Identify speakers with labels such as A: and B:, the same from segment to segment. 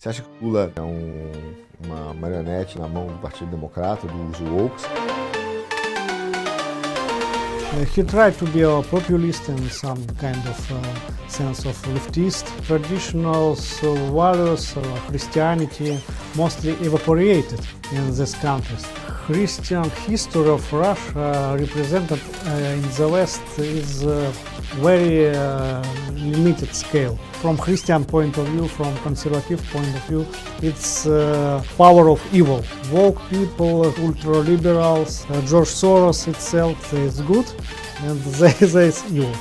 A: Você acha que Lula é um, uma marionete na mão do Partido Democrata, dos woke?
B: Uh, he tried to be a populist in some kind of uh, sense of leftist. Traditional uh, values of Christianity mostly evaporated in this country. Christian history of Russia represented uh, in the West is uh, very uh, limited scale. From Christian point of view, from conservative point of view, it's power of evil. Woke people, ultra liberals, uh, George Soros itself is good, and there, is evil.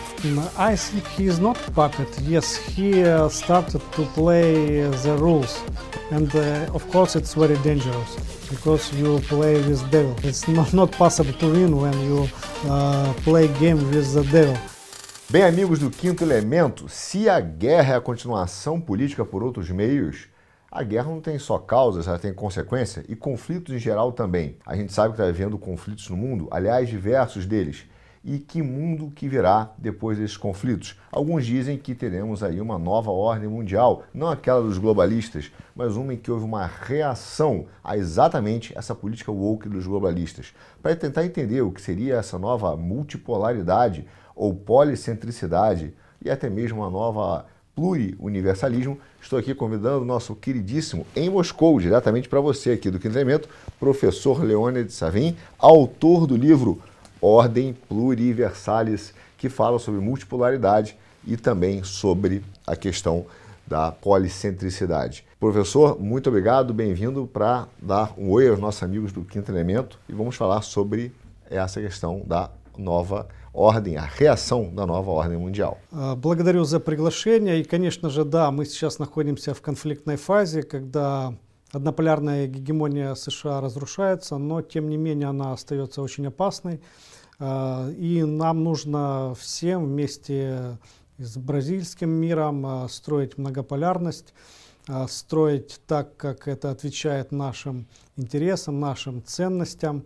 B: I think he is not puppet. Yes, he uh, started to play the rules, and uh, of course it's very dangerous because you play with devil. It's not, not possible to win when you uh, play game with the devil.
A: Bem, amigos do Quinto Elemento, se a guerra é a continuação política por outros meios, a guerra não tem só causas, ela tem consequência e conflitos em geral também. A gente sabe que está havendo conflitos no mundo, aliás, diversos deles. E que mundo que virá depois desses conflitos? Alguns dizem que teremos aí uma nova ordem mundial, não aquela dos globalistas, mas uma em que houve uma reação a exatamente essa política woke dos globalistas. Para tentar entender o que seria essa nova multipolaridade, ou policentricidade e até mesmo uma nova pluriuniversalismo, estou aqui convidando o nosso queridíssimo em Moscou, diretamente para você aqui do Quinto Elemento, professor Leônidas Savin, autor do livro Ordem Pluriversalis, que fala sobre multipolaridade e também sobre a questão da policentricidade. Professor, muito obrigado, bem-vindo para dar um oi aos nossos amigos do Quinto Elemento e vamos falar sobre essa questão da nova ordem, a реакция на новую ordem mundial.
B: Благодарю за приглашение. И, конечно же, да, мы сейчас находимся в конфликтной фазе, когда однополярная гегемония США разрушается, но, тем не менее, она остается очень опасной. И нам нужно всем вместе с бразильским миром строить многополярность, строить так, как это отвечает нашим интересам, нашим ценностям.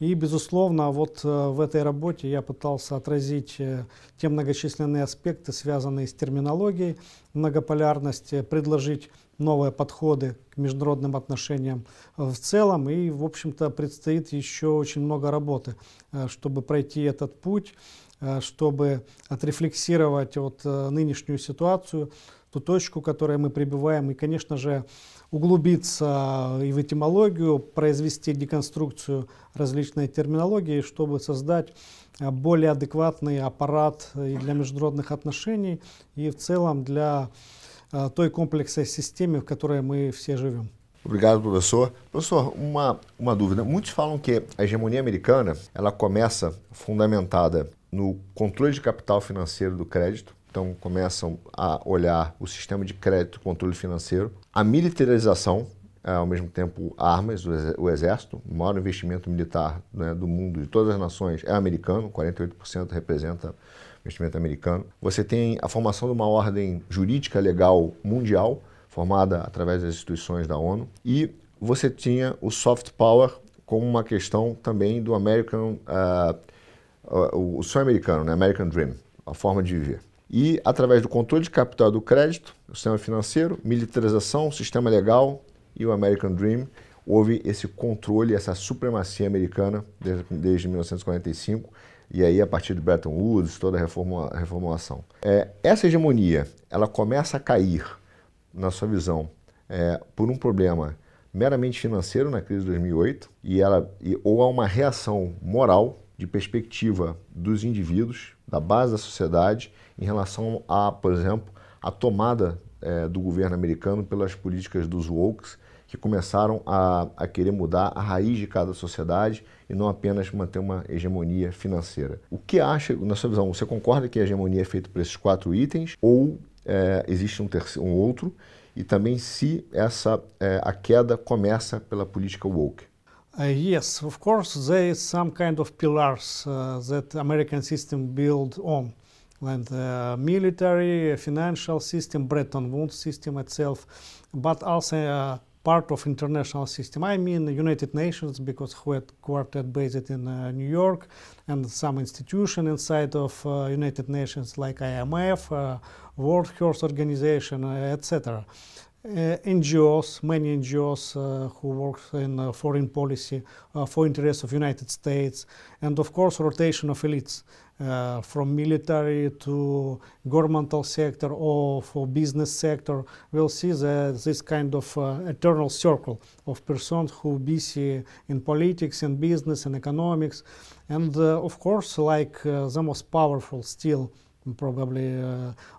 B: И, безусловно, вот в этой работе я пытался отразить э, те многочисленные аспекты, связанные с терминологией многополярности, предложить новые подходы к международным отношениям в целом. И, в общем-то, предстоит еще очень много работы, э, чтобы пройти этот путь, чтобы отрефлексировать вот нынешнюю ситуацию, ту точку, в которой мы пребываем, и, конечно же, углубиться и в этимологию, произвести деконструкцию различной терминологии, чтобы создать более адекватный аппарат и для международных отношений, и в целом для той комплексной системы, в которой мы все живем.
A: Obrigado, professor. Professor, uma, uma dúvida. Muitos falam que a hegemonia americana ela começa fundamentada no controle de capital financeiro do crédito, então começam a olhar o sistema de crédito e controle financeiro, a militarização, é, ao mesmo tempo armas, o exército, o maior investimento militar né, do mundo, de todas as nações, é americano, 48% representa investimento americano. Você tem a formação de uma ordem jurídica legal mundial, formada através das instituições da ONU, e você tinha o soft power como uma questão também do American, uh, o sonho americano, né, American Dream, a forma de viver e através do controle de capital do crédito, o sistema financeiro, militarização, sistema legal e o American Dream, houve esse controle, essa supremacia americana desde, desde 1945 e aí a partir de Bretton Woods, toda a, reformula, a reformulação. É, essa hegemonia, ela começa a cair, na sua visão, é, por um problema meramente financeiro na crise de 2008 e ela e, ou há uma reação moral de perspectiva dos indivíduos, da base da sociedade em relação a, por exemplo, a tomada é, do governo americano pelas políticas dos wokes, que começaram a, a, querer mudar a raiz de cada sociedade e não apenas manter uma hegemonia financeira. O que acha, na sua visão, você concorda que a hegemonia é feita por esses quatro itens ou é, existe um, terceiro, um outro? E também se essa é, a queda começa pela política woke?
B: Uh, yes, of course, there is some kind of pillars uh, that American system build on. and uh, military, financial system, Bretton Woods system itself, but also uh, part of international system. I mean United Nations because headquartered based in uh, New York and some institution inside of uh, United Nations like IMF, uh, World Health Organization, uh, etc. uh, NGOs, many NGOs uh, who work in foreign policy for interests of United States, and of course rotation of elites. Uh, from military to governmental sector or for business sector, we'll see the, this kind of uh, eternal circle of persons who busy in politics and business and economics. And uh, of course, like the most powerful still, probably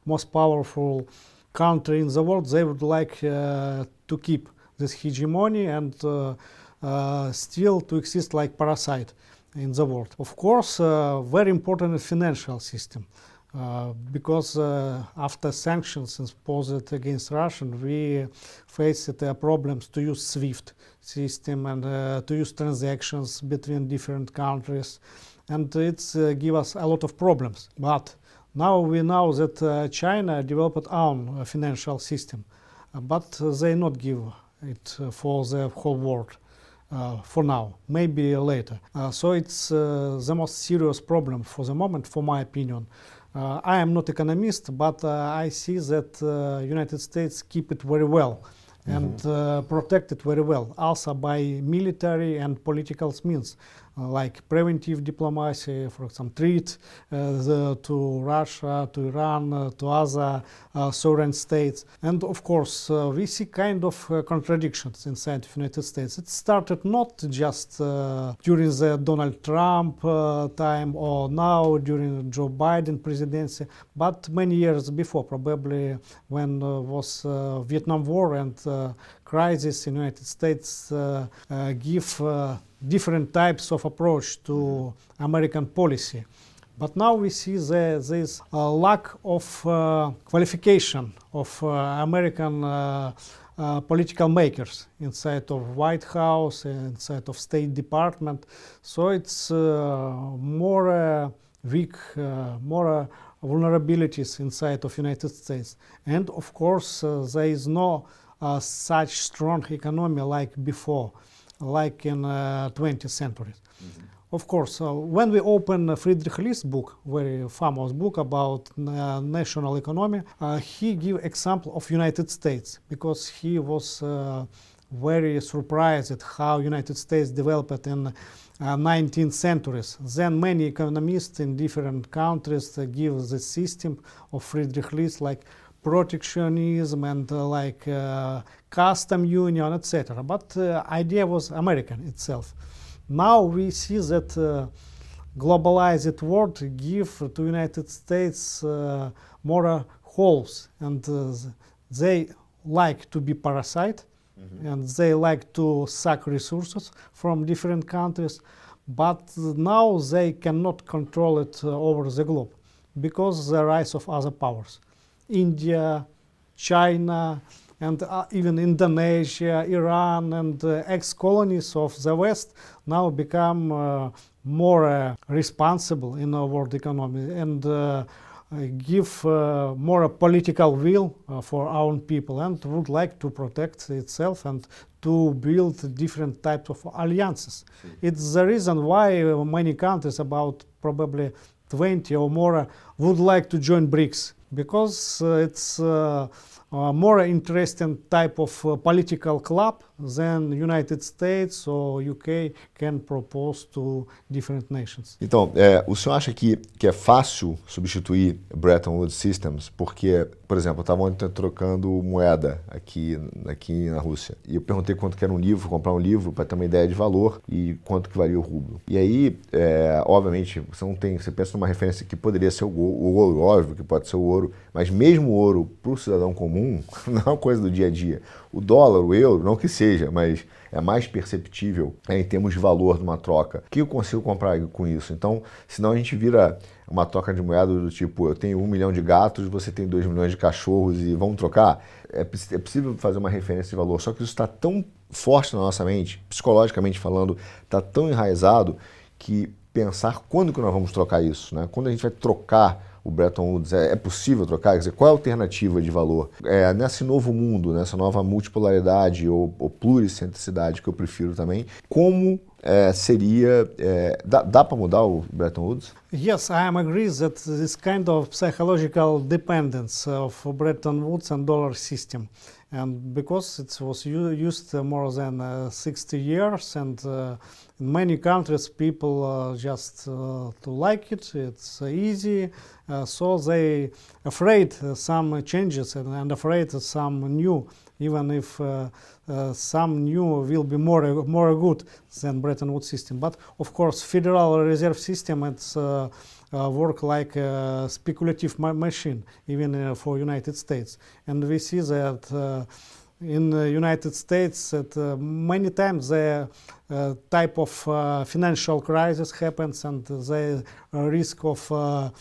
B: most powerful country in the world, they would like uh, to keep this hegemony and uh, uh, still to exist like parasite in the world. Of course, very important financial system. Uh, because uh, after sanctions imposed against Russia, we faced uh, problems to use SWIFT system and to use transactions between different countries, and it's give us a lot of problems. But now we know that uh, China developed own uh, financial system, uh, but they not give it for the whole world. Uh, for now, maybe later. Uh, so it's uh, the most serious problem for the moment, for my opinion. I am not economist, but I see that United States keep it very well and mm-hmm. protect it very well, also by military and political means Uh, like preventive diplomacy, for example, treat uh, the, to Russia, to Iran, uh, to other uh, sovereign states. And of course, uh, we see kind of uh, contradictions inside the United States. It started not just during the Donald Trump time or now during Joe Biden presidency, but many years before, probably when was Vietnam War and crisis in United States give different types of approach to American policy. But now we see this a lack of uh, qualification of uh, American uh, uh, political makers inside of White House, inside of State Department. So it's uh, more uh, weak, more vulnerabilities inside of United States. And of course, there is no such strong economy like before like in uh, 20th century. Mm -hmm. Of course, uh, when we open Friedrich List's book, very famous book about uh, national economy, uh, he give example of United States because he was uh, very surprised at how United States developed in uh, 19th centuries. Then many economists in different countries uh, give the system of Friedrich List like protectionism and uh, like uh, custom union, etc. But uh, idea was American itself. Now we see that uh, globalized world give to United States uh, more holes, and uh, they like to be parasite, mm -hmm. and they like to suck resources from different countries, but now they cannot control it over the globe because the rise of other powers. India, China, and uh, even Indonesia, Iran, and uh, ex-colonies of the West now become uh, more uh, responsible in our world economy and uh, give uh, more political will for our own people and would like to protect itself and to build different types of alliances. It's the reason why many countries, about probably 20 or more, would like to join BRICS because uh, it's uh, a more interesting type of uh, political club
A: Então, é, o senhor acha que, que é fácil substituir Bretton Woods Systems? Porque, por exemplo, eu estava ontem trocando moeda aqui, aqui na Rússia e eu perguntei quanto que era um livro, comprar um livro para ter uma ideia de valor e quanto que valia o rublo. E aí, é, obviamente, você não tem, você pensa numa referência que poderia ser o, o ouro, óbvio que pode ser o ouro, mas mesmo o ouro para o cidadão comum não é uma coisa do dia a dia. O dólar, o euro, não que seja, mas é mais perceptível é, em termos de valor de uma troca. O que eu consigo comprar com isso? Então, senão a gente vira uma troca de moeda do tipo, eu tenho um milhão de gatos, você tem dois milhões de cachorros e vamos trocar? É, é possível fazer uma referência de valor, só que isso está tão forte na nossa mente, psicologicamente falando, está tão enraizado que pensar quando que nós vamos trocar isso, né? Quando a gente vai trocar o Bretton Woods, é, é, possível trocar? Quer dizer, qual é a alternativa de valor? É, nesse novo mundo, nessa nova multipolaridade ou, ou pluricentricidade que eu prefiro também, como é, seria. É, dá, dá para mudar o Bretton Woods?
B: Yes, I am agree that this kind of psychological dependence of Bretton Woods and dollar system and because it was used more than uh, 60 years and uh, in many countries people uh, just uh, to like it it's easy uh, so they afraid some changes and, and afraid some new even if some new will be more more good than Bretton Woods system. But of course Federal Reserve System it's uh, work like a speculative ma machine, even uh, for United States. And we see that uh, in the United States that uh, many times the uh, type of uh, financial crisis happens and the risk of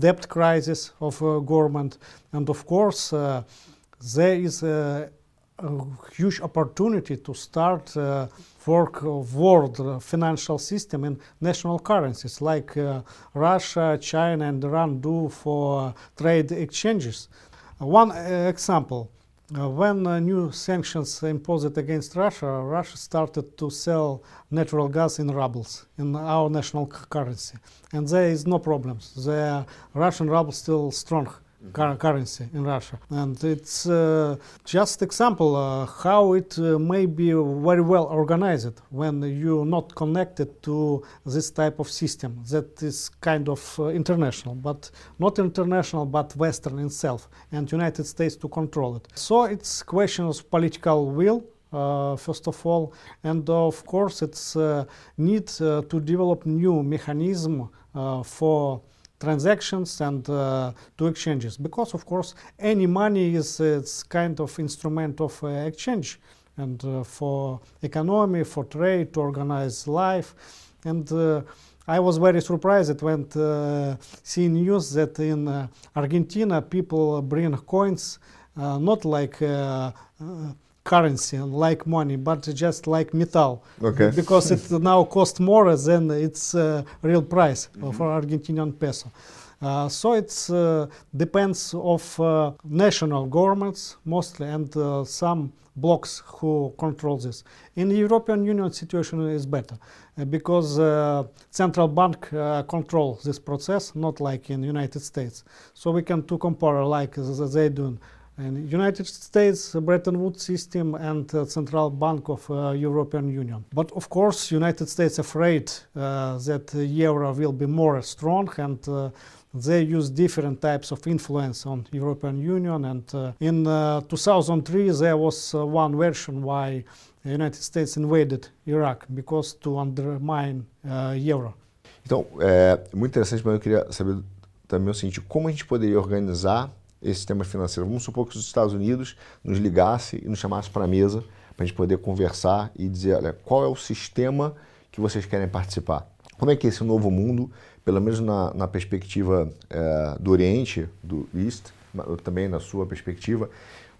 B: debt crisis of government. And of course, there is a, a, huge opportunity to start work of world financial system in national currencies like uh, Russia, China and Iran do for trade exchanges. Uh, one example, uh, when uh, new sanctions imposed against Russia, Russia started to sell natural gas in rubles, in our national currency. And there is no problems. The Russian ruble still strong currency in Russia. And it's uh, just example uh, how it uh, may be very well organized when you're not connected to this type of system that is kind of uh, international, but not international, but Western itself, and United States to control it. So it's question of political will. Uh, first of all, and of course, it's uh, need uh, to develop new mechanism uh, for transactions and uh, to exchanges. Because of course any money is it's kind of instrument of uh, exchange and uh, for economy for trade to organize life. And uh, I was very surprised when uh, seeing news that in uh, Argentina people bring coins not like currency like money, but just like metal.
A: Okay.
B: Because it now costs more than its uh, real price mm -hmm. for Argentinian peso. Uh, so it uh, depends of uh, national governments mostly and uh, some blocks who control this. In the European Union situation is better uh, because central bank control this process, not like in United States. So we can to compare like they do and United States, Bretton Woods system, and uh, Central Bank of uh, European Union. But of course, United States afraid uh, that euro will be more strong and uh, they use different types of influence on European Union. And uh, in uh, 2003, there was one version why United States invaded Iraq because to undermine euro.
A: Então, é muito interessante, mas eu queria saber também o seguinte: como a gente poderia organizar esse sistema financeiro. Vamos supor que os Estados Unidos nos ligasse e nos chamasse para a mesa para a gente poder conversar e dizer, olha, qual é o sistema que vocês querem participar? Como é que é esse novo mundo, pelo menos na, na perspectiva é, do Oriente, do East, também na sua perspectiva,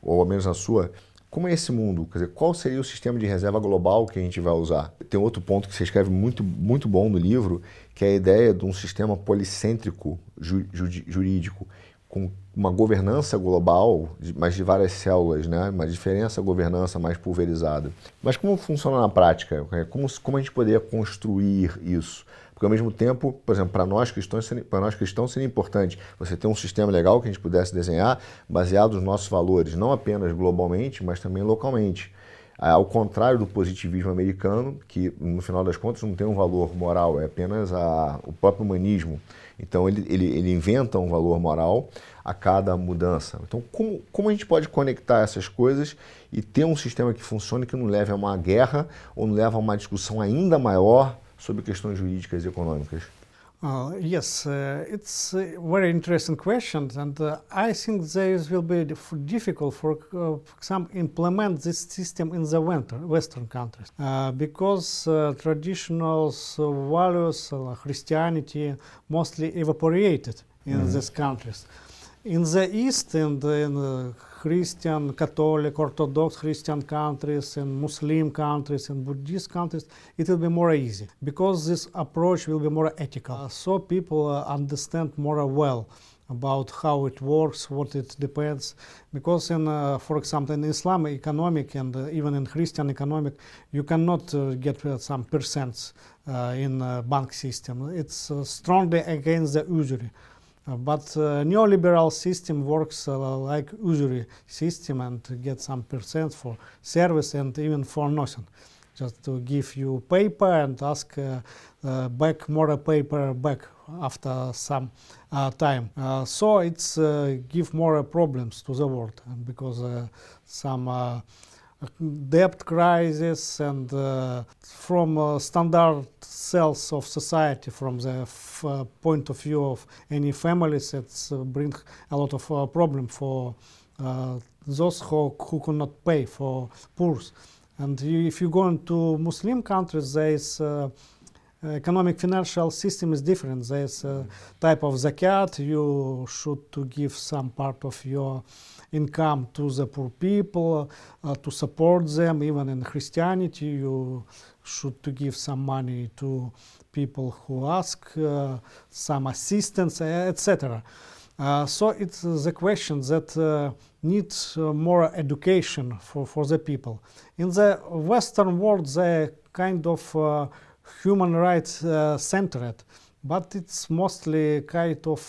A: ou ao menos na sua, como é esse mundo? Quer dizer, qual seria o sistema de reserva global que a gente vai usar? Tem outro ponto que você escreve muito, muito bom no livro, que é a ideia de um sistema policêntrico ju, ju, jurídico, com uma governança global, mas de várias células, né? uma diferença governança mais pulverizada. Mas como funciona na prática? Como, como a gente poderia construir isso? Porque ao mesmo tempo, por exemplo, para nós cristãos, para nós cristãos seria importante você ter um sistema legal que a gente pudesse desenhar baseado nos nossos valores, não apenas globalmente, mas também localmente. Ao contrário do positivismo americano, que no final das contas não tem um valor moral, é apenas a, o próprio humanismo. Então ele, ele, ele inventa um valor moral a cada mudança. Então, como, como a gente pode conectar essas coisas e ter um sistema que funcione que não leve a uma guerra ou não leve a uma discussão ainda maior sobre questões jurídicas e econômicas?
B: Uh, yes, uh, it's a very interesting question, and uh, I think this will be difficult for, uh, for example, implement this system in the Western countries uh, because uh, traditional values, Christianity, mostly evaporated in mm -hmm. these countries. In the East and in Christian, Catholic, Orthodox Christian countries and Muslim countries and Buddhist countries, it will be more easy because this approach will be more ethical. So people uh, understand more well about how it works, what it depends. Because in, uh, for example, in Islam economic and uh, even in Christian economic, you cannot uh, get uh, some percents uh, in bank system. It's strongly against the usury. Uh, but uh, neoliberal system works uh, like usury system and get some percent for service and even for nothing. Just to give you paper and ask uh, uh, back more paper back after some uh, time. so it's give more problems to the world because some debt crisis and uh, from uh, standard cells of society from the uh, point of view of any families it's uh, bring a lot of uh, problem for uh, those who, who cannot pay for poor. And you, if you go into muslim countries there is economic financial system is different. There's a type of zakat. You should to give some part of your income to the poor people, uh, to support them. Even in Christianity, you should to give some money to people who ask uh, some assistance, etc. Uh, so it's the question that uh, needs uh, more education for, for the people. In the Western world, they kind of uh, human rights centered, but it's mostly kind of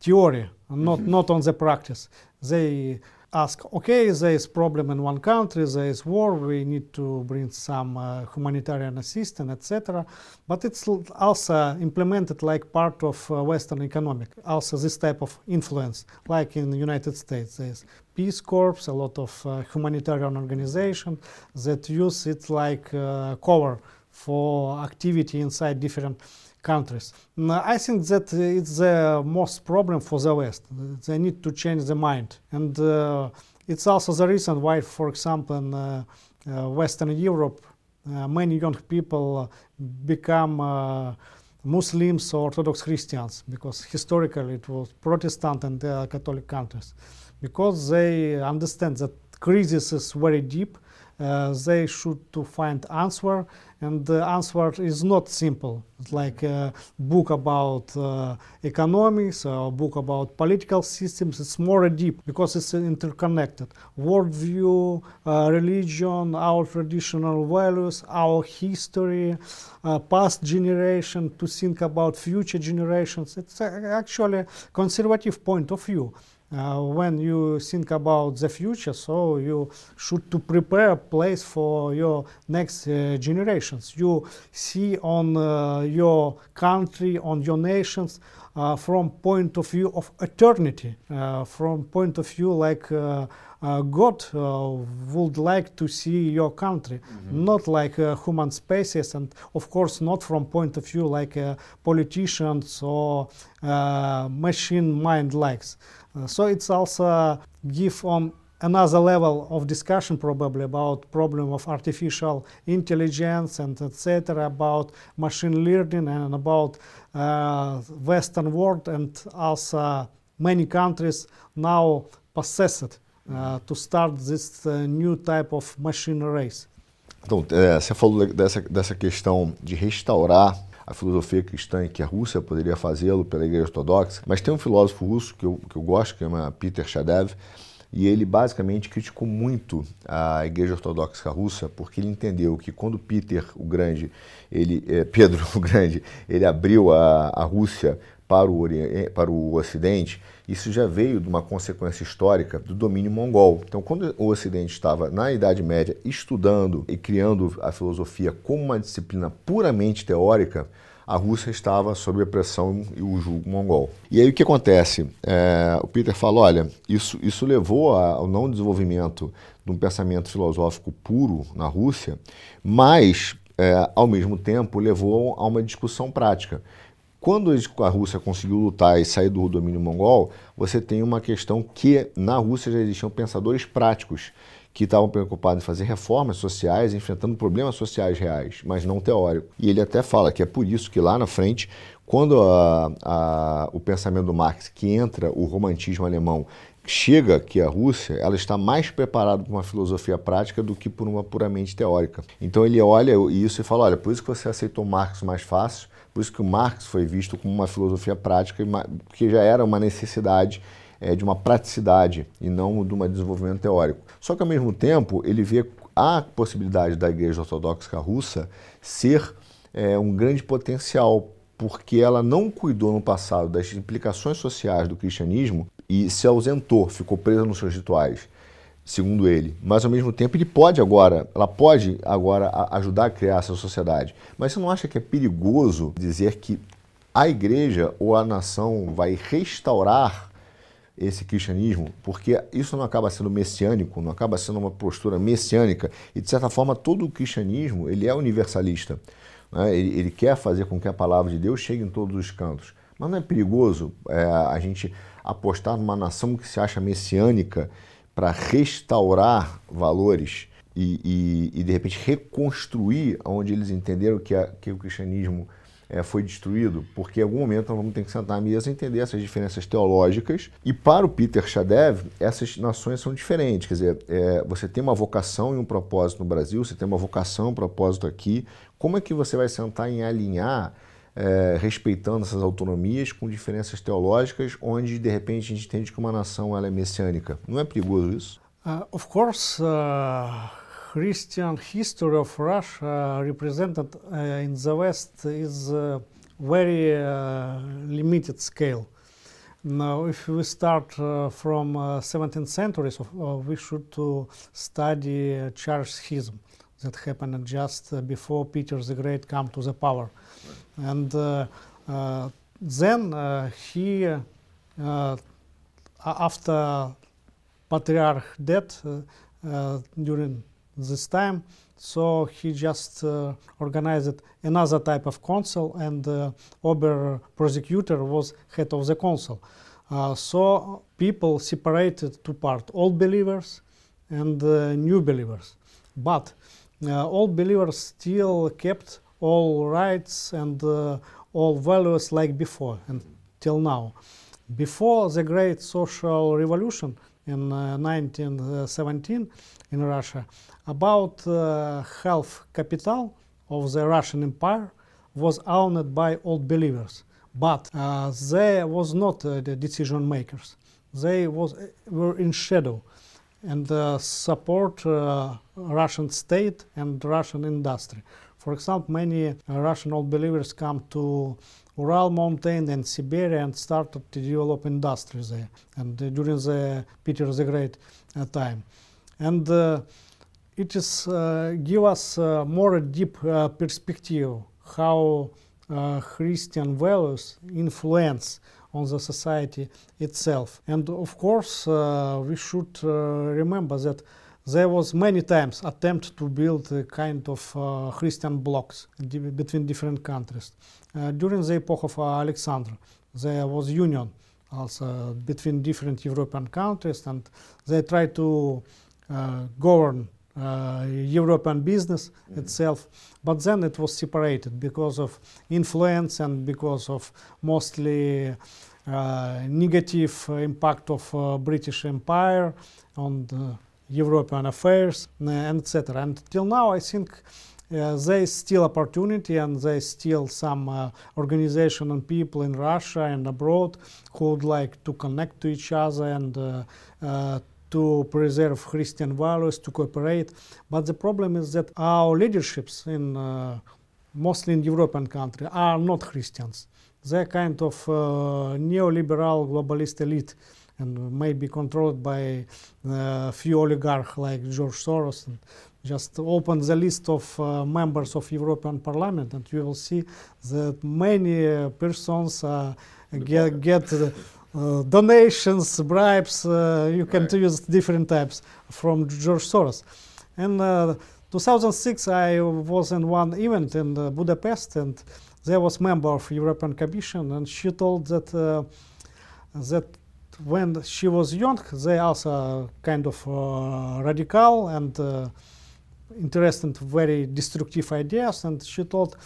B: theory, not, mm -hmm. not on the practice they ask, okay, there is problem in one country, there is war, we need to bring some uh, humanitarian assistance, etc. But it's also implemented like part of uh, Western economic, also this type of influence, like in the United States. There's Peace Corps, a lot of uh, humanitarian organizations that use it like uh, cover for activity inside different countries. I think that it's the most problem for the West. They need to change the mind. And uh, it's also the reason why, for example, in uh, uh, Western Europe, uh, many young people become uh, Muslims or Orthodox Christians, because historically it was Protestant and Catholic countries. Because they understand that crisis is very deep, uh, they should to find answer. And the answer is not simple. It's like a book about uh, economics or a book about political systems. It's more deep because it's interconnected. Worldview uh, religion our traditional values our history uh, past generation to think about future generations. It's actually conservative point of view uh, when you think about the future, so you should to prepare a place for your next uh, generations. You see on uh, your country, on your nations, uh, from point of view of eternity, uh, from point of view like uh, God would like to see your country, mm-hmm. not like human species, and of course not from point of view like politicians or machine mind likes. Uh, so it's also give on another level of discussion probably about problem of artificial intelligence and etc about machine learning and about uh, western world and also many countries now possess it uh, to start this uh, new type of machine race.
A: Então é, você falou dessa, dessa questão de restaurar a filosofia cristã e que a Rússia poderia fazê-lo pela Igreja Ortodoxa. Mas tem um filósofo russo que eu, que eu gosto, que chama Peter Shadev, e ele basicamente criticou muito a Igreja Ortodoxa Russa, porque ele entendeu que quando Peter o Grande, ele, é, Pedro o Grande, ele abriu a, a Rússia para o, eh, para o Ocidente, isso já veio de uma consequência histórica do domínio mongol. Então, quando o Ocidente estava na Idade Média estudando e criando a filosofia como uma disciplina puramente teórica, a Rússia estava sob a pressão e o julgo mongol. E aí o que acontece? É, o Peter fala, olha, isso, isso levou ao não desenvolvimento de um pensamento filosófico puro na Rússia, mas, é, ao mesmo tempo, levou a uma discussão prática. Quando a Rússia conseguiu lutar e sair do domínio mongol, você tem uma questão que na Rússia já existiam pensadores práticos que estavam preocupados em fazer reformas sociais, enfrentando problemas sociais reais, mas não teóricos. E ele até fala que é por isso que lá na frente, quando a, a, o pensamento do Marx, que entra o romantismo alemão, chega aqui à Rússia, ela está mais preparada para uma filosofia prática do que por uma puramente teórica. Então ele olha isso e fala, olha, por isso que você aceitou Marx mais fácil, por isso que o Marx foi visto como uma filosofia prática, que já era uma necessidade é, de uma praticidade e não de um desenvolvimento teórico. Só que, ao mesmo tempo, ele vê a possibilidade da Igreja Ortodoxa Russa ser é, um grande potencial porque ela não cuidou no passado das implicações sociais do cristianismo e se ausentou, ficou presa nos seus rituais, segundo ele. Mas ao mesmo tempo ele pode agora, ela pode agora ajudar a criar essa sociedade. Mas você não acha que é perigoso dizer que a igreja ou a nação vai restaurar esse cristianismo, porque isso não acaba sendo messiânico, não acaba sendo uma postura messiânica, e de certa forma todo o cristianismo ele é universalista. Né? Ele, ele, quer fazer com que a palavra de Deus chegue em todos os cantos. Mas não é perigoso é, a gente apostar numa nação que se acha messiânica para restaurar valores e, e, e, de repente reconstruir onde eles entenderam que, a, que o cristianismo é, foi destruído, porque em algum momento nós vamos ter que sentar à mesa e entender essas diferenças teológicas. E para o Peter Shadev, essas nações são diferentes. Quer dizer, é, você tem uma vocação e um propósito no Brasil, você tem uma vocação e um propósito aqui. Como é que você vai sentar em alinhar, é, respeitando essas autonomias, com diferenças teológicas, onde de repente a gente entende que uma nação ela é messiânica? Não é perigoso isso?
B: Uh, of course. Uh... Christian history of Russia represented uh, in the West is uh, very uh, limited scale. Now, if we start uh, from uh, 17th century, so, uh, we should to study uh, schism that happened just before Peter the Great come to the power. And then he, after Patriarch death, during this time. So he just uh, organized another type of council, and uh, Ober prosecutor was head of the council. Uh, so people separated two parts: old believers and uh, new believers. But uh, old believers still kept all rights and uh, all values like before until now. Before the great social revolution in 1917 in Russia, about uh, half capital of the Russian Empire was owned by old believers, but uh, they was not uh, the decision makers. They was were in shadow and uh, support uh, Russian state and Russian industry. For example, many uh, Russian old believers come to Ural Mountain and Siberia and started to develop industries there, and uh, during the Peter the Great uh, time, and it is uh, give us uh, more deep uh, perspective how Christian values influence on the society itself. And of course, we should remember that there was many times attempt to build a kind of uh, Christian blocks between different countries. Uh, during the epoch of uh, Alexander, there was union also between different European countries, and they tried to govern uh, European business mm. itself, but then it was separated because of influence and because of mostly uh, negative impact of uh, British Empire on European affairs and etc. And till now, I think uh, there is still opportunity and there is still some uh, organization and people in Russia and abroad who would like to connect to each other and uh, to preserve Christian values, to cooperate. But the problem is that our leaderships in mostly in European countries are not Christians. They're kind of neoliberal globalist elite and maybe controlled by a uh, few oligarchs like George Soros. And just open the list of uh, members of European Parliament and you will see that many uh, persons get, get uh, donations, bribes, uh, you can right. use different types from George Soros. In uh, 2006, I was in one event in Budapest, and there was member of European Commission, and she told that that when she was young, they also kind of uh, radical and uh, interested very destructive ideas. And she told,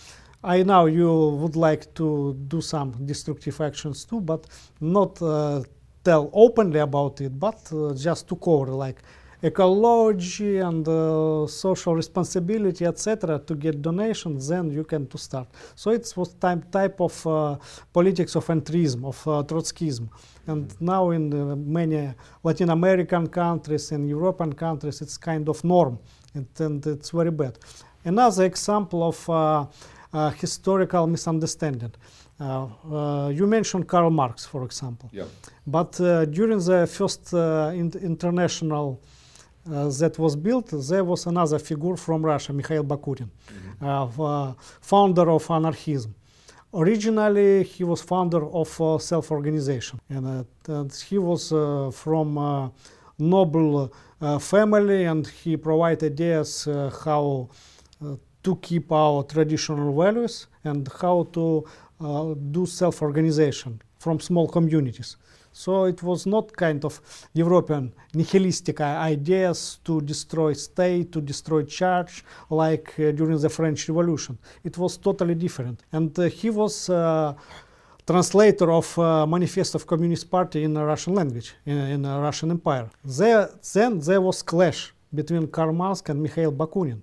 B: I know you would like to do some destructive actions too, but not uh, tell openly about it, but uh, just to cover like ecology and uh, social responsibility, etc., to get donations, then you can to start. So it was type type of uh, politics of entrism, of uh, Trotskyism, and now in uh, many Latin American countries and European countries, it's kind of norm, and, and it's very bad. Another example of uh, historical misunderstanding. Uh, uh, you mentioned Karl Marx, for example.
A: Yeah.
B: But uh, during the first in international that was built, there was another figure from Russia, Mikhail Bakunin, mm-hmm. founder of anarchism. Originally, he was founder of uh, self-organization, and, uh, and, he was uh, from noble family, and he provided ideas how to keep our traditional values and how to do self-organization from small communities. So it was not kind of European nihilistic ideas to destroy state, to destroy church, like uh, during the French Revolution. It was totally different. And uh, he was uh, translator of uh, Manifesto of Communist Party in Russian language, in, in Russian Empire. There, then there was clash between Karl Marx and Mikhail Bakunin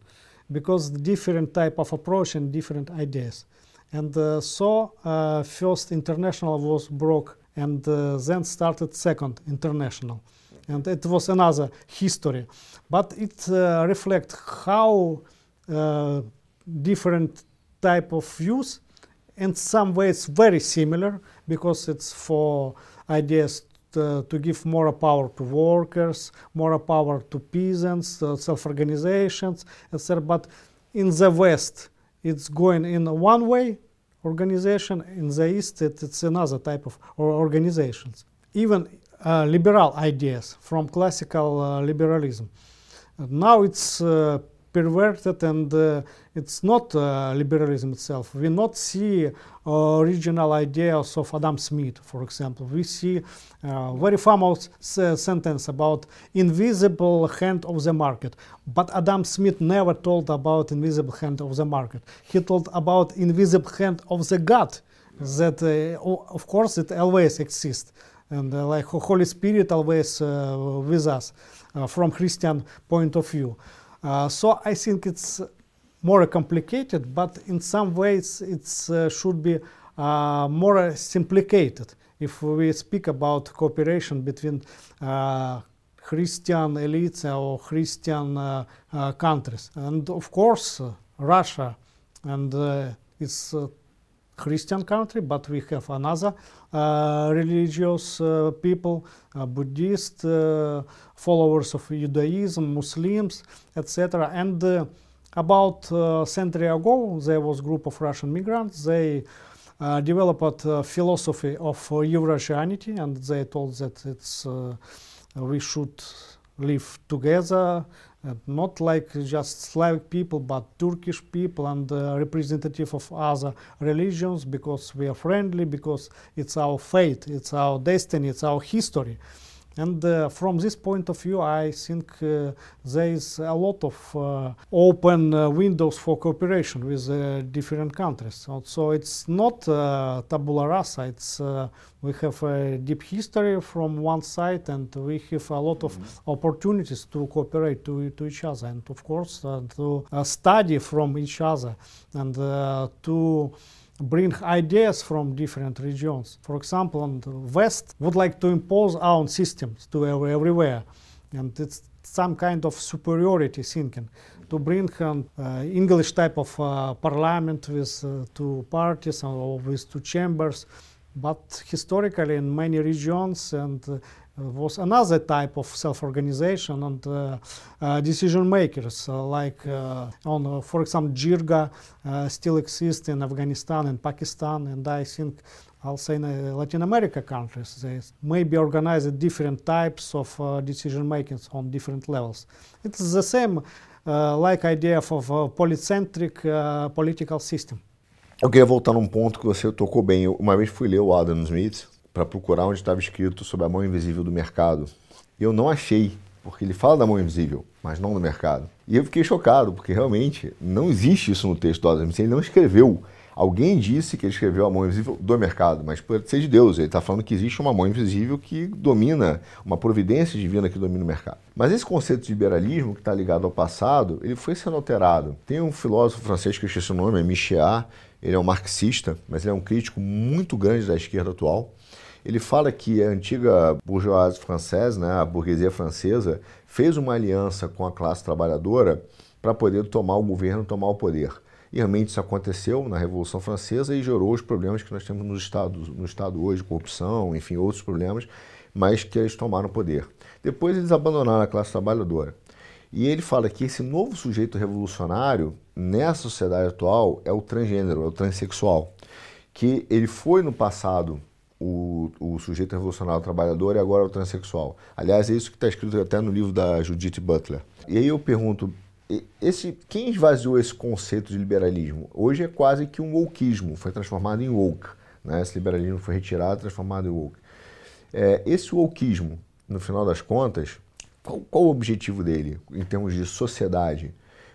B: because different type of approach and different ideas. And uh, so uh, first international was broke and uh, then started second international. And it was another history. But it uh, reflects how uh, different type of views in some ways very similar because it's for ideas to, give more power to workers more power to peasants uh, self-organizations etc but in the west it's going in one way organization. In the East, it, it's another type of organizations. Even uh, liberal ideas from classical uh, liberalism. now it's uh, perverted and uh, it's not uh, liberalism itself. We not see original ideas of Adam Smith, for example. We see uh, very famous sentence about invisible hand of the market. But Adam Smith never told about invisible hand of the market. He told about invisible hand of the God that, uh, of course, it always exists. And uh, like Holy Spirit always uh, with us from Christian point of view. Uh, so I think it's more complicated, but in some ways it uh, should be uh, more simplified if we speak about cooperation between Christian elites or Christian countries. And of course, Russia and its Christian country, but we have another uh, religious uh, people, uh, Buddhist, followers of Judaism, Muslims, etc. And about a century ago, there was a group of Russian migrants. They uh, developed a philosophy of uh, Eurasianity, and they told that it's uh, we should live together not like just Slavic people, but Turkish people and uh, representative of other religions because we are friendly, because it's our fate, it's our destiny, it's our history. And uh, from this point of view, I think uh, there is a lot of uh, open uh, windows for cooperation with uh, different countries. So, it's not uh, tabula rasa. It's we have a deep history from one side, and we have a lot of mm -hmm. opportunities to cooperate to, to each other, and of course to study from each other and to bring ideas from different regions. For example, on the West would like to impose our own systems to everywhere, and it's some kind of superiority thinking to bring an uh, English type of uh, parliament with uh, two parties or with two chambers. But historically, in many regions and uh, was another type of self-organization and uh, uh, decision makers uh, like on for example jirga still exists in afghanistan and pakistan and i think say in Latin America countries, they maybe organize different types of uh, decision making on different levels. It's the same uh, like idea of a polycentric uh, political system.
A: Eu queria voltar num ponto que você tocou bem. Eu, uma vez fui ler o Adam Smith para procurar onde estava escrito sobre a mão invisível do mercado. Eu não achei, porque ele fala da mão invisível, mas não do mercado. E eu fiquei chocado, porque realmente não existe isso no texto do Adam Smith. Ele não escreveu. Alguém disse que ele escreveu a mão invisível do mercado, mas pode ser de Deus. Ele está falando que existe uma mão invisível que domina, uma providência divina que domina o mercado. Mas esse conceito de liberalismo, que está ligado ao passado, ele foi sendo alterado. Tem um filósofo francês que eu esqueci o nome, é Michel. Ele é um marxista, mas ele é um crítico muito grande da esquerda atual. Ele fala que a antiga bourgeoisie francesa, né, a burguesia francesa, fez uma aliança com a classe trabalhadora para poder tomar o governo, tomar o poder. E realmente isso aconteceu na Revolução Francesa e gerou os problemas que nós temos no Estado, no estado hoje, corrupção, enfim, outros problemas, mas que eles tomaram poder. Depois eles abandonaram a classe trabalhadora. E ele fala que esse novo sujeito revolucionário, nessa sociedade atual, é o transgênero, é o transexual. Que ele foi no passado o, o sujeito revolucionário trabalhador e agora o transexual. Aliás, é isso que está escrito até no livro da Judith Butler. E aí eu pergunto, esse, quem esvaziou esse conceito de liberalismo? Hoje é quase que um wokeismo, foi transformado em woke. Né? Esse liberalismo foi retirado, transformado em woke. É, esse wokeismo, no final das contas, qual, qual, o objetivo dele em termos de sociedade?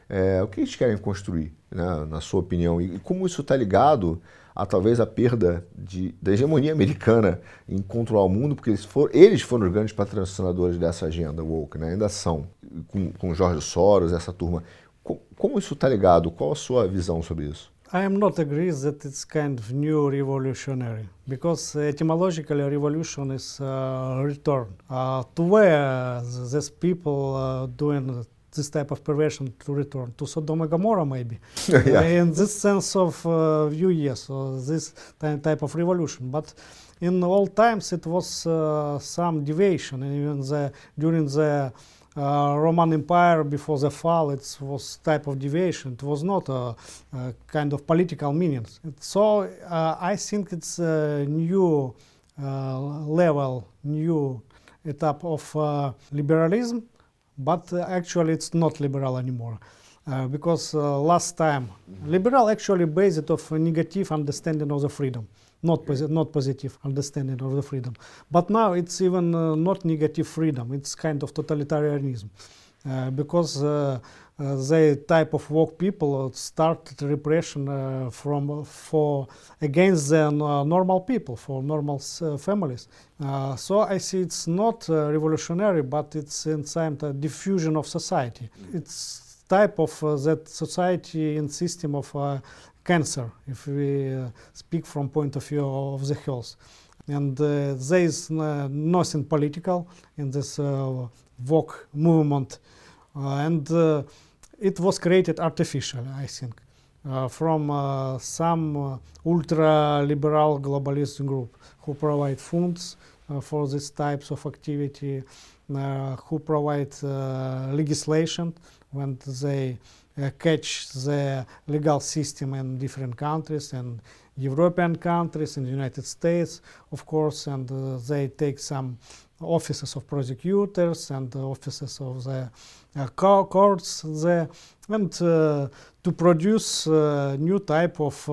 A: É, o que eles querem construir, né, na sua opinião? E como isso está ligado a talvez a perda de, da hegemonia americana em controlar o mundo, porque eles, for, eles foram os grandes patrocinadores dessa agenda woke, né? ainda são, com, com Jorge Soros, essa turma. Como, isso está ligado? Qual a sua visão sobre isso?
B: I am not agree that it's kind of new revolutionary because etymologically revolution is uh, return uh, to where these people uh, doing this type of perversion to return to Sodom and Gomorrah, maybe. yeah. in this sense of uh, view, yes, so this type of revolution. But in all times, it was uh, some deviation. Even the, during the uh, Roman Empire, before the fall, it was type of deviation. It was not a, a kind of political meanings. So uh, I think it's a new uh, level, new etap of uh, liberalism but uh, actually it's not liberal anymore. Uh, because uh, last time mm-hmm. liberal actually based of a negative understanding of the freedom not, posi- not positive understanding of the freedom but now it's even uh, not negative freedom it's kind of totalitarianism because uh, the type of woke people started repression from for against the normal people for normal families uh, so I see it's not uh, revolutionary, but it's inside a diffusion of society. It's type of uh, that society and system of uh, cancer, if we uh, speak from point of view of the health. And uh, there is nothing political in this woke movement, and it was created artificially, I think, from some ultra-liberal globalist group who provide funds uh, for these types of activity, uh, who provide uh, legislation when they catch the legal system in different countries and European countries and United States, of course, and uh, they take some offices of prosecutors and offices of the uh, courts there, and uh, to produce new type of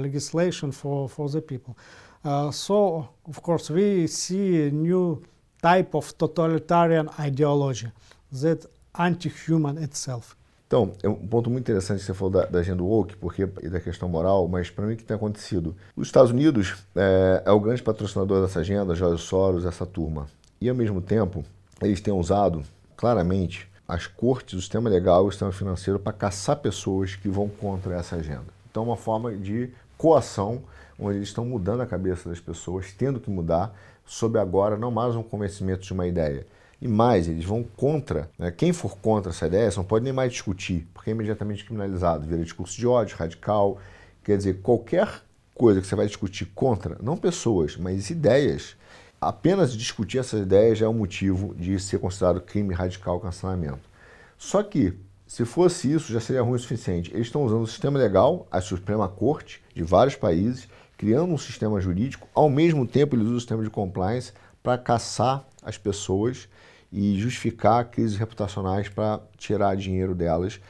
B: legislation for, for the people. Uh, so, of course, we see a new type of totalitarian ideology that anti-human itself.
A: Então, é um ponto muito interessante que você falou da, da agenda woke, porque e da questão moral, mas para mim o que tem acontecido? Os Estados Unidos é, é, o grande patrocinador dessa agenda, George Soros, essa turma. E ao mesmo tempo, eles têm usado claramente as cortes, o sistema legal o sistema financeiro para caçar pessoas que vão contra essa agenda. Então, é uma forma de coação onde eles estão mudando a cabeça das pessoas, tendo que mudar, sob agora não mais um convencimento de uma ideia. E mais, eles vão contra. Né? Quem for contra essa ideia não pode nem mais discutir, porque é imediatamente criminalizado, vira discurso de ódio, radical. Quer dizer, qualquer coisa que você vai discutir contra, não pessoas, mas ideias, apenas discutir essas ideias já é um motivo de ser considerado crime radical cancelamento. Só que, se fosse isso, já seria ruim o suficiente. Eles estão usando o sistema legal, a Suprema Corte de vários países, criando um sistema jurídico, ao mesmo tempo eles usam o sistema de compliance para caçar as pessoas e justificar crises reputacionais para tirar dinheiro delas,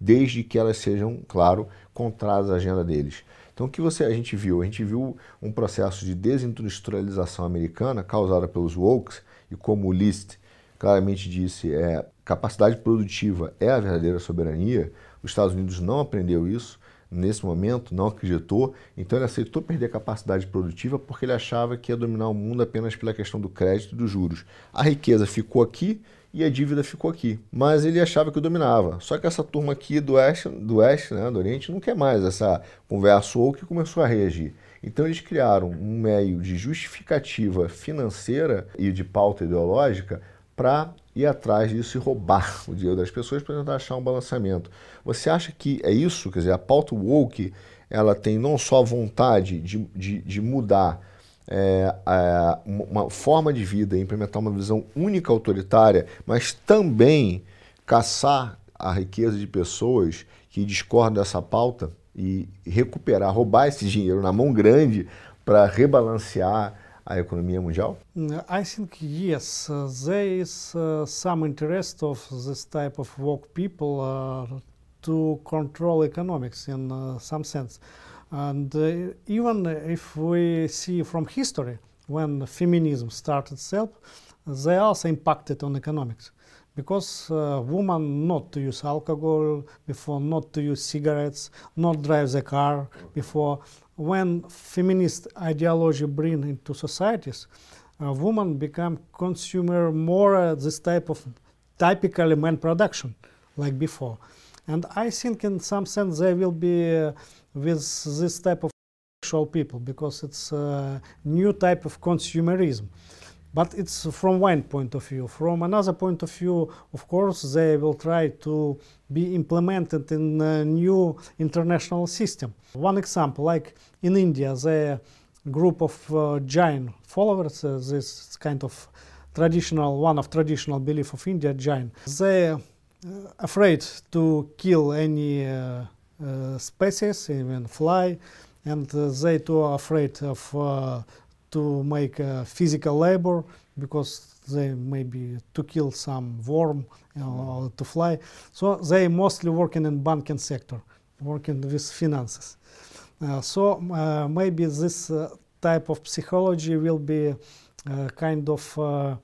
A: desde que elas sejam, claro, contrárias à agenda deles. Então, o que você, a gente viu? A gente viu um processo de desindustrialização americana causada pelos wokes, e como o List claramente disse, é, capacidade produtiva é a verdadeira soberania. Os Estados Unidos não aprendeu isso, nesse momento, não acreditou, então ele aceitou perder a capacidade produtiva porque ele achava que ia dominar o mundo apenas pela questão do crédito e dos juros. A riqueza ficou aqui e a dívida ficou aqui, mas ele achava que dominava. Só que essa turma aqui do Oeste, do, Oeste, né, do Oriente, não quer mais essa conversa ou que começou a reagir. Então eles criaram um meio de justificativa financeira e de pauta ideológica para ir atrás disso e roubar o dinheiro das pessoas para tentar achar um balanceamento. Você acha que é isso? Quer dizer, a pauta woke ela tem não só a vontade de, de, de mudar é, é, uma forma de vida, implementar uma visão única autoritária, mas também caçar a riqueza de pessoas que discordam dessa pauta e recuperar, roubar esse dinheiro na mão grande para rebalancear a economia mundial?
B: I think yes, uh, there is uh, some interest of this type of woke people uh, to control economics in uh, some sense. And uh, even if we see from history, when feminism started itself, they also impacted on economics. Because uh, women not to use alcohol before, not to use cigarettes, not drive the car before. When feminist ideology bring into societies, uh, women become consumer more uh, this type of typically man production like before. And I think in some sense they will be uh, with this type of sexual people because it's a new type of consumerism. But it's from one point of view. From another point of view, of course, they will try to be implemented in a new international system. One example, like in India, the group of uh, Jain followers, uh, this kind of traditional, one of traditional belief of India, Jain, they uh, afraid to kill any uh, Uh, species, even fly, and uh, they too are afraid of uh, to make physical labor because they maybe to kill some worm you know, mm-hmm. or to fly. So they mostly working in banking sector, working with finances. Uh, so uh, maybe this uh, type of psychology will be kind of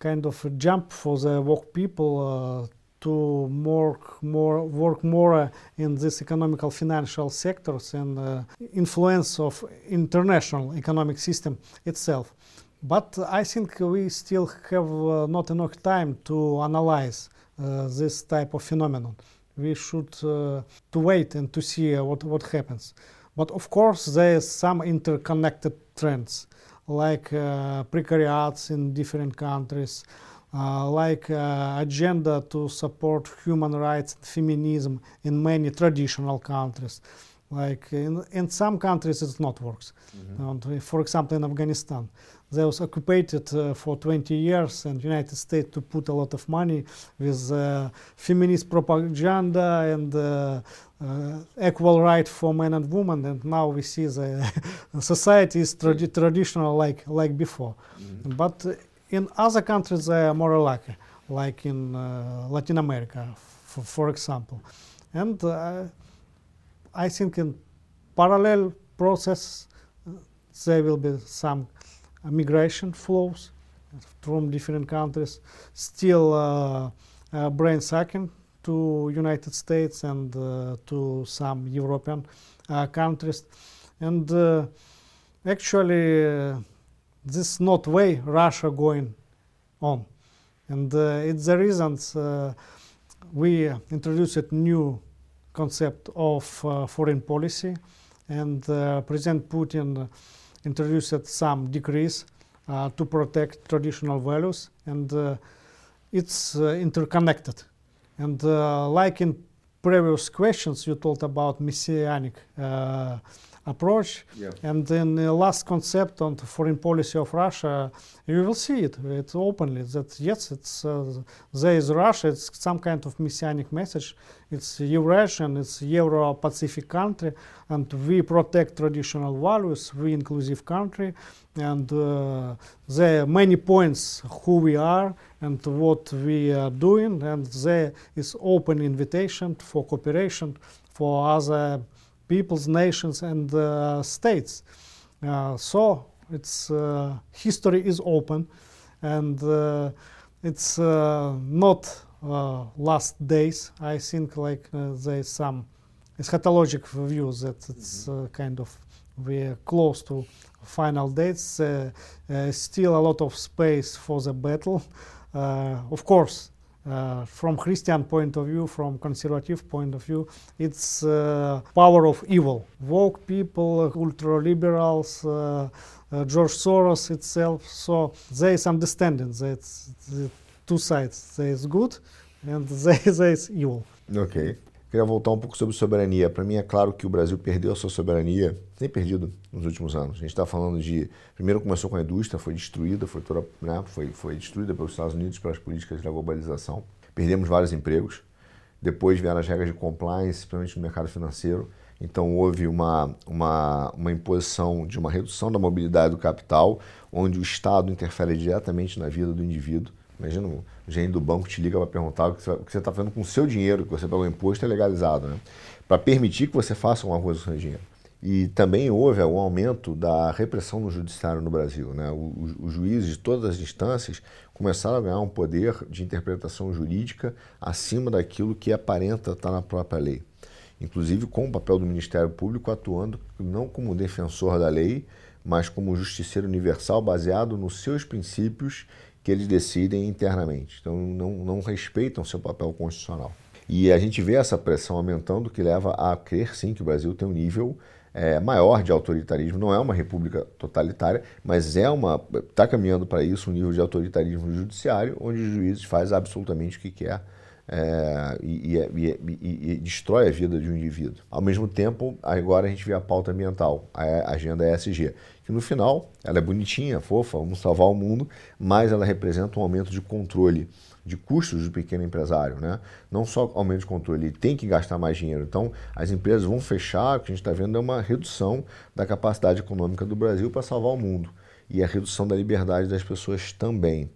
B: kind of a jump for the woke people to more, more work more uh, in this economical financial sectors and uh, influence of international economic system itself. But I think we still have uh, not enough time to analyze uh, this type of phenomenon. We should uh, to wait and to see uh, what, what happens. But of course, there is some interconnected trends, like precariats in different countries, uh, like uh, agenda to support human rights and feminism in many traditional countries. Like in, in some countries it not works. Mm-hmm. for example, in Afghanistan, they was occupied uh, for 20 years and United States to put a lot of money with uh, feminist propaganda and equal right for men and women and now we see the society is tradi- traditional like like before mm-hmm. but in other countries, they are more lucky, like in uh, Latin America, for, example. And uh, I think in parallel process, uh, there will be some migration flows from different countries, still uh, uh, brain sucking to United States and uh, to some European countries. And actually, this is not way Russia going on. And uh, it's the reasons uh, we introduced a new concept of uh, foreign policy and uh, President Putin introduced some decrees uh, to protect traditional values and uh, it's interconnected. And like in previous questions you told about messianic approach. Yeah. And then the last concept on the foreign policy of Russia, you will see it. It's openly that yes, it's uh, there is Russia. It's some kind of messianic message. It's Eurasian. It's Euro-Pacific country, and we protect traditional values. We inclusive country, and uh, there are many points who we are and what we are doing, and there is open invitation for cooperation for other peoples, nations, and uh, states. Uh, so its uh, history is open, and it's not last days. I think like there's some eschatologic view that it's mm-hmm. kind of we're close to final dates. Uh, uh, still a lot of space for the battle. Uh, of course, uh, from Christian point of view, from conservative point of view, it's uh, power of evil. Woke people, ultra liberals, uh, uh, George Soros itself. So there is understanding that two sides. There is good and there, there is evil.
A: Ok. Queria voltar um pouco sobre soberania. Para mim é claro que o Brasil perdeu a sua soberania, tem perdido nos últimos anos. A gente está falando de. Primeiro começou com a indústria, foi destruída, foi, toda, né, foi, foi destruída pelos Estados Unidos, pelas políticas da globalização. Perdemos vários empregos. Depois vieram as regras de compliance, principalmente no mercado financeiro. Então houve uma, uma, uma imposição de uma redução da mobilidade do capital, onde o Estado interfere diretamente na vida do indivíduo. Imagina o gerente do banco te liga para perguntar o que você está fazendo com o seu dinheiro, que você pagou imposto é legalizado, né? Para permitir que você faça uma coisa com o seu dinheiro. E também houve um aumento da repressão no judiciário no Brasil. Né? Os juízes de todas as instâncias começaram a ganhar um poder de interpretação jurídica acima daquilo que aparenta estar na própria lei inclusive com o papel do Ministério Público atuando não como defensor da lei, mas como justiceiro universal baseado nos seus princípios que eles decidem internamente. Então não, não respeitam seu papel constitucional. E a gente vê essa pressão aumentando que leva a crer sim que o Brasil tem um nível é, maior de autoritarismo. Não é uma república totalitária, mas é uma está caminhando para isso um nível de autoritarismo judiciário, onde os juízes fazem absolutamente o que quer é, e, e, e, e, destrói a vida de um indivíduo. Ao mesmo tempo, agora a gente vê a pauta ambiental, a agenda ESG, que no final ela é bonitinha, fofa, vamos salvar o mundo, mas ela representa um aumento de controle de custos do pequeno empresário, né? Não só aumento de controle, ele tem que gastar mais dinheiro. Então, as empresas vão fechar, o que a gente está vendo é uma redução da capacidade econômica do Brasil para salvar o mundo e a redução da liberdade das pessoas também.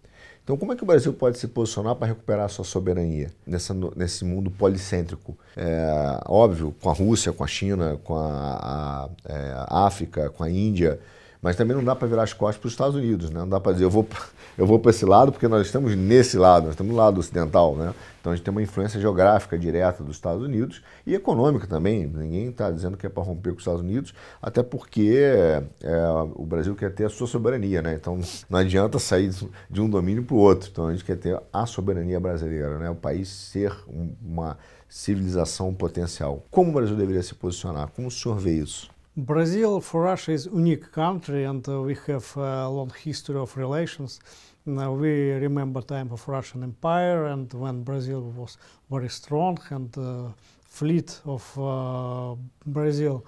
A: Então, como é que o Brasil pode se posicionar para recuperar a sua soberania nessa, nesse mundo policêntrico? É, óbvio, com a Rússia, com a China, com a, a, é, a África, com a Índia, mas também não dá para virar as costas para os Estados Unidos, né? Não dá para dizer eu vou, eu vou para esse lado porque nós estamos nesse lado, nós estamos no lado ocidental, né? Então a gente tem uma influência geográfica direta dos Estados Unidos e econômica também. Ninguém está dizendo que é para romper com os Estados Unidos, até porque é, o Brasil quer ter a sua soberania, né? Então não adianta sair de um domínio para o outro. Então a gente quer ter a soberania brasileira, né? O país ser uma civilização potencial. Como o Brasil deveria se posicionar? Como o senhor vê isso?
B: Brazil for Russia is unique country and uh, we have a long history of relations. Now we remember time of Russian Empire and when Brazil was very strong and uh, fleet of uh, Brazil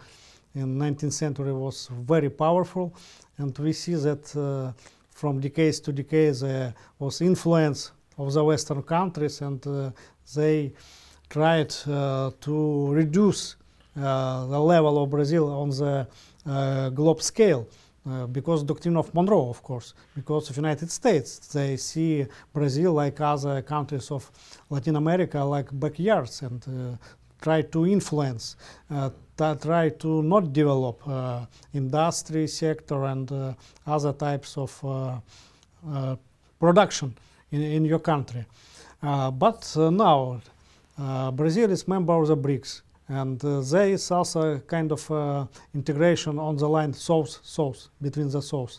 B: in 19th century was very powerful and we see that uh, from decades to decades there was influence of the western countries and uh, they tried uh, to reduce uh, the level of Brazil on the uh, globe scale. Uh, because doctrine of Monroe, of course, because of United States, they see Brazil like other countries of Latin America like backyards and uh, try to influence, uh, try to not develop uh, industry sector and other types of production in, in your country. but now Brazil is member of the BRICS and uh, there is also a kind of uh, integration on the line south-south, between the south.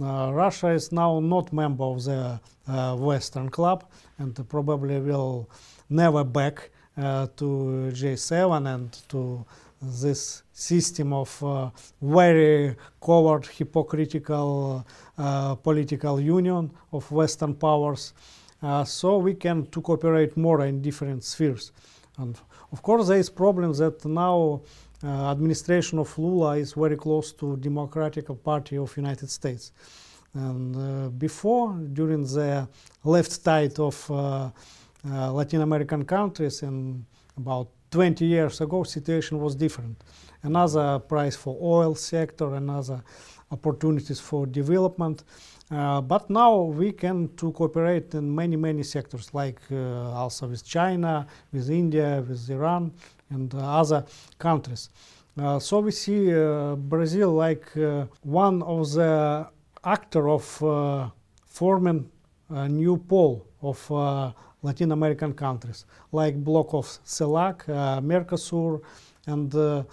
B: Uh, Russia is now not member of the uh, Western Club and probably will never back uh, to G7 and to this system of uh, very covert, hypocritical political union of Western powers. so we can to cooperate more in different spheres. And of course, there is problem that now uh, administration of Lula is very close to Democratic Party of United States. And uh, before, during the left tide of uh, uh Latin American countries, and about 20 years ago, situation was different. Another price for oil sector, another opportunities for development. Uh, but now we can to cooperate in many many sectors like uh, also with China, with India, with Iran and uh, other countries. Uh, so we see uh, Brazil like uh, one of the actor of forming a new pole of Latin American countries like bloc of CELAC, Mercosur and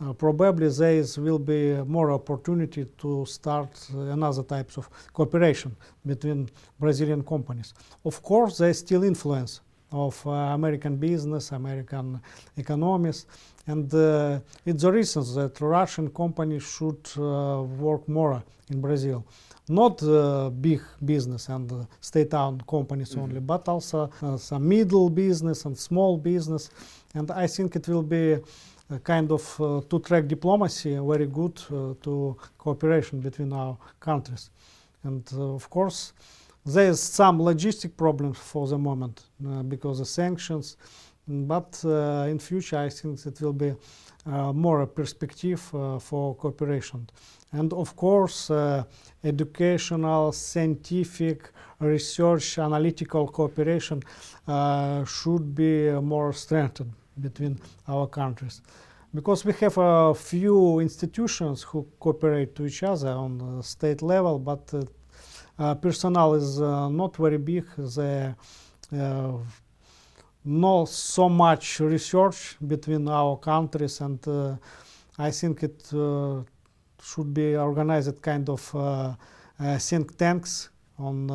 B: uh, probably there will be more opportunity to start another types of cooperation between Brazilian companies. Of course, there is still influence of uh, American business, American economies. And uh, it's the reason that Russian companies should uh, work more in Brazil. Not uh, big business and uh, state-owned companies mm -hmm. only, but also uh, some middle business and small business. And I think it will be a kind of uh, two-track diplomacy, very good uh, to cooperation between our countries. And uh, of course, there is some logistic problems for the moment because of sanctions, but in future I think it will be more a perspective for cooperation. And of course, educational, scientific, research, analytical cooperation uh, should be more strengthened between our countries. Because we have a few institutions who cooperate to each other on the state level, but uh, uh, personnel is uh, not very big. There uh, not so much research between our countries, and uh, I think it uh, should be organized kind of think tanks on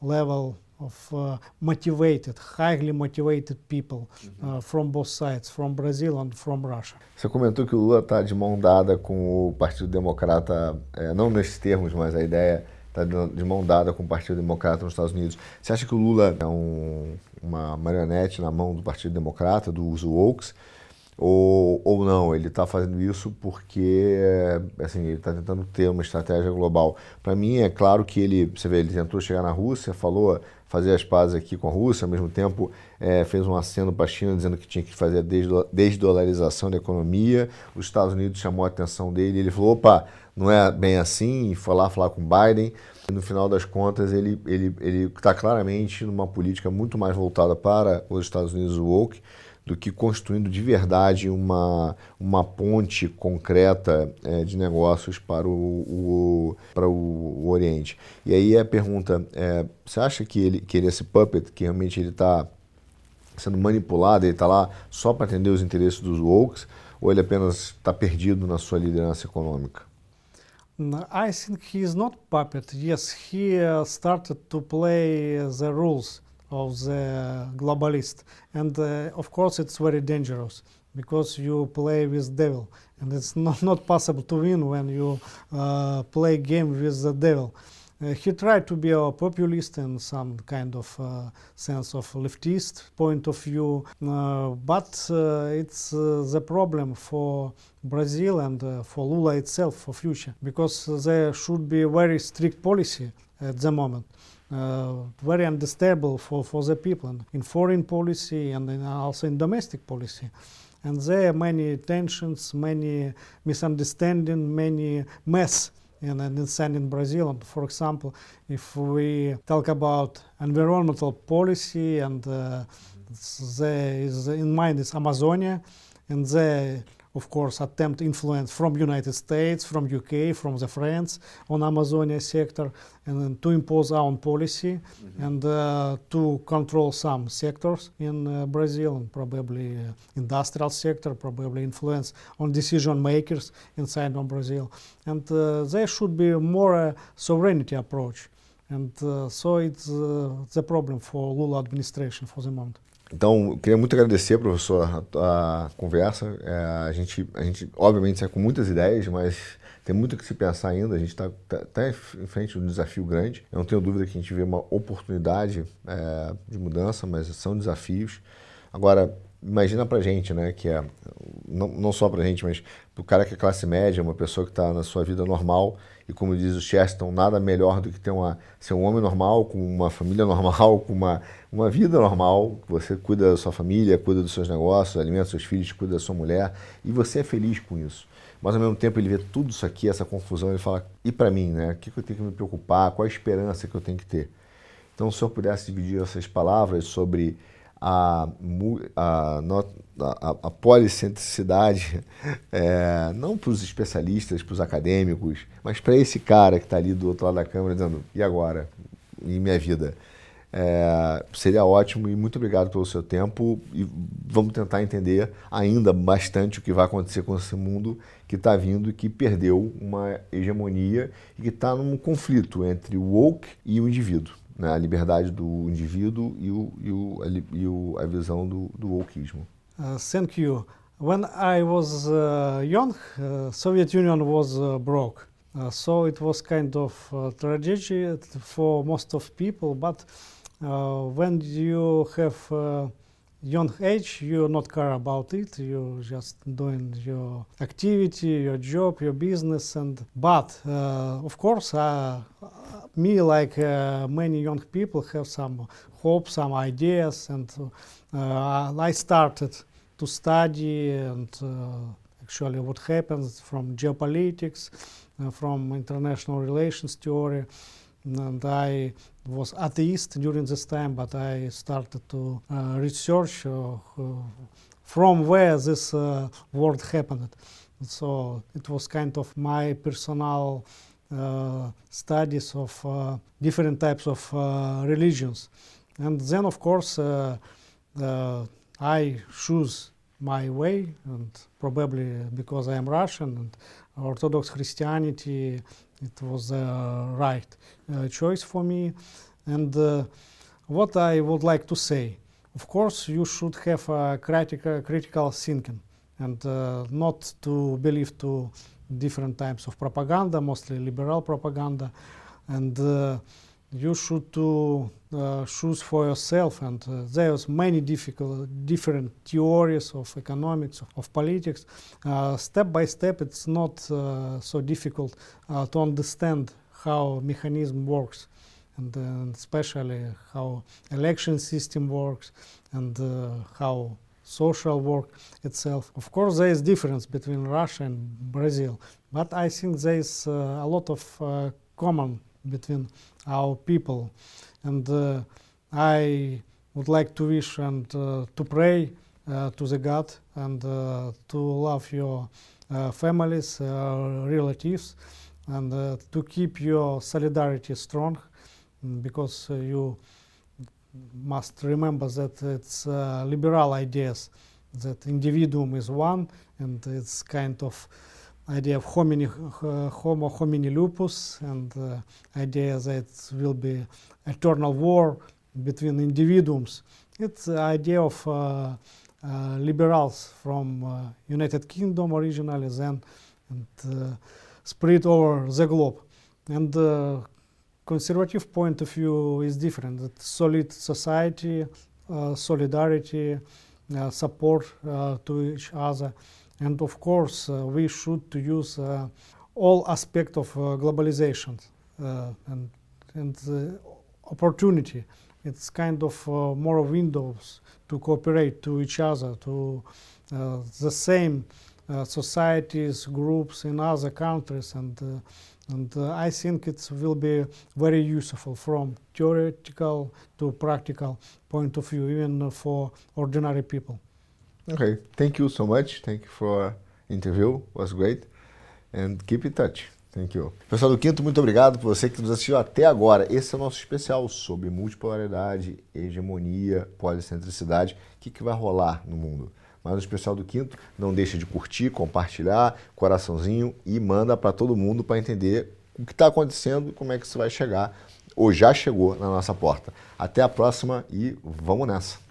B: level of uh, motivated, highly motivated people uh, from both sides, from Brazil and from Russia.
A: Você comentou que o Lula está de mão dada com o Partido Democrata, é, não nesses termos, mas a ideia está de mão dada com o Partido Democrata nos Estados Unidos. Você acha que o Lula é um, uma marionete na mão do Partido Democrata, dos Wokes? Ou, ou não, ele está fazendo isso porque assim, ele está tentando ter uma estratégia global. Para mim, é claro que ele, você vê, ele tentou chegar na Rússia, falou fazer as pazes aqui com a Rússia, ao mesmo tempo é, fez um aceno para a China dizendo que tinha que fazer a desdolarização da economia. Os Estados Unidos chamou a atenção dele, ele falou: opa, não é bem assim, e foi lá falar com Biden. E no final das contas, ele está ele, ele tá claramente numa política muito mais voltada para os Estados Unidos woke do que construindo de verdade uma, uma ponte concreta é, de negócios para o, o, para o, Oriente. E aí a pergunta é, você acha que ele, que ele esse puppet, que realmente ele está sendo manipulado, ele está lá só para atender os interesses dos woke, ou ele apenas está perdido na sua liderança econômica?
B: I think he is not puppet. Yes, he uh, started to play the rules of the globalist. And uh, of course, it's very dangerous because you play with devil, and it's not, not possible to win when you uh, play game with the devil. Uh, he tried to be a populist in some kind of uh, sense of leftist point of view, uh, but uh, it's the problem for Brazil and for Lula itself for future, because there should be very strict policy at the moment. Uh, very understandable for, for the people in foreign policy and in also in domestic policy. And there are many tensions, many misunderstandings, many mess in, in, in Brazil. And for example, if we talk about environmental policy and uh, there is in mind is Amazonia, and there of course, attempt influence from United States, from UK, from the France on Amazonia sector, and then to impose our own policy mm -hmm. and uh, to control some sectors in uh, Brazil, and probably uh, industrial sector, probably influence on decision makers inside of Brazil. And uh, there should be more sovereignty approach. And uh, so it's uh, the problem for Lula administration for the moment.
A: Então, eu queria muito agradecer, professor, a, a conversa. É, a, gente, a gente, obviamente, sai com muitas ideias, mas tem muito que se pensar ainda. A gente está tá, tá em frente de um desafio grande. Eu não tenho dúvida que a gente vê uma oportunidade é, de mudança, mas são desafios. Agora, imagina pra gente, né, que é, não, não só pra gente, mas pro cara que é classe média, uma pessoa que está na sua vida normal, e como diz o Chesterton, nada melhor do que ter uma, ser um homem normal, com uma família normal, com uma, uma vida normal, você cuida da sua família, cuida dos seus negócios, alimenta seus filhos, cuida da sua mulher, e você é feliz com isso. Mas ao mesmo tempo ele vê tudo isso aqui, essa confusão, ele fala, e para mim, né? O que eu tenho que me preocupar? Qual a esperança que eu tenho que ter? Então, se eu pudesse dividir essas palavras sobre a, a, a, a policentricidade, é, não para os especialistas, para os acadêmicos, mas para esse cara que está ali do outro lado da câmera dizendo, e agora? E minha vida? É, seria ótimo e muito obrigado pelo seu tempo e vamos tentar entender ainda bastante o que vai acontecer com esse mundo que está vindo e que perdeu uma hegemonia e que está num conflito entre o woke e o indivíduo. Né, a liberdade do indivíduo e, o, e, o, e o, a visão do, do wokeismo.
B: Uh, thank you. When I was uh, young, uh, Soviet Union was uh, broke. Uh, so it was kind of uh, tragedy for most of people. But when you have young age, you not care about it. You just doing your activity, your job, your business, and but of course, me like many young people have some hope, some ideas, and I started to study and uh, actually what happens from geopolitics, uh, from international relations theory. And I was atheist during this time, but I started to uh, research from where this word happened. So it was kind of my personal uh, studies of uh, different types of uh, religions. And then, of course, I choose my way, and probably because I am Russian and Orthodox Christianity, it was the right uh, choice for me. And uh, what I would like to say, of course, you should have a critical, critical thinking and uh, not to believe to different types of propaganda, mostly liberal propaganda, and you should to uh, choose for yourself and uh, there's many difficult different theories of economics of, politics. Uh, step by step it's not uh, so difficult uh, to understand how mechanism works and uh, especially how election system works and how social work itself. Of course there is difference between russia and brazil but i think there is a lot of common between our people. And uh, I would like to wish and uh, to pray uh, to the God and to love your families, relatives, and to keep your solidarity strong because you must remember that it's uh, liberal ideas that individuum is one and it's kind of idea of homini, uh, homo homini lupus and uh, idea that will be eternal war between individuals. It's the idea of uh, uh liberals from uh, United Kingdom originally, then and uh, spread over the globe. And the conservative point of view is different. That solid society, solidarity, support to each other and of course, uh, we should use uh, all aspects of uh, globalization and, and opportunity. It's kind of more windows to cooperate to each other, to the same societies, groups in other countries, and and uh, I think it will be very useful from theoretical to practical point of view, even for ordinary people.
A: Okay, thank you so much. Thank you for interview. Was great. And keep in touch. Thank you. Pessoal do Quinto, muito obrigado por você que nos assistiu até agora. Esse é o nosso especial sobre multipolaridade, hegemonia, policentricidade. O que, que vai rolar no mundo? Mas o especial do Quinto, não deixa de curtir, compartilhar, coraçãozinho e manda para todo mundo para entender o que está acontecendo e como é que isso vai chegar, ou já chegou na nossa porta. Até a próxima e vamos nessa!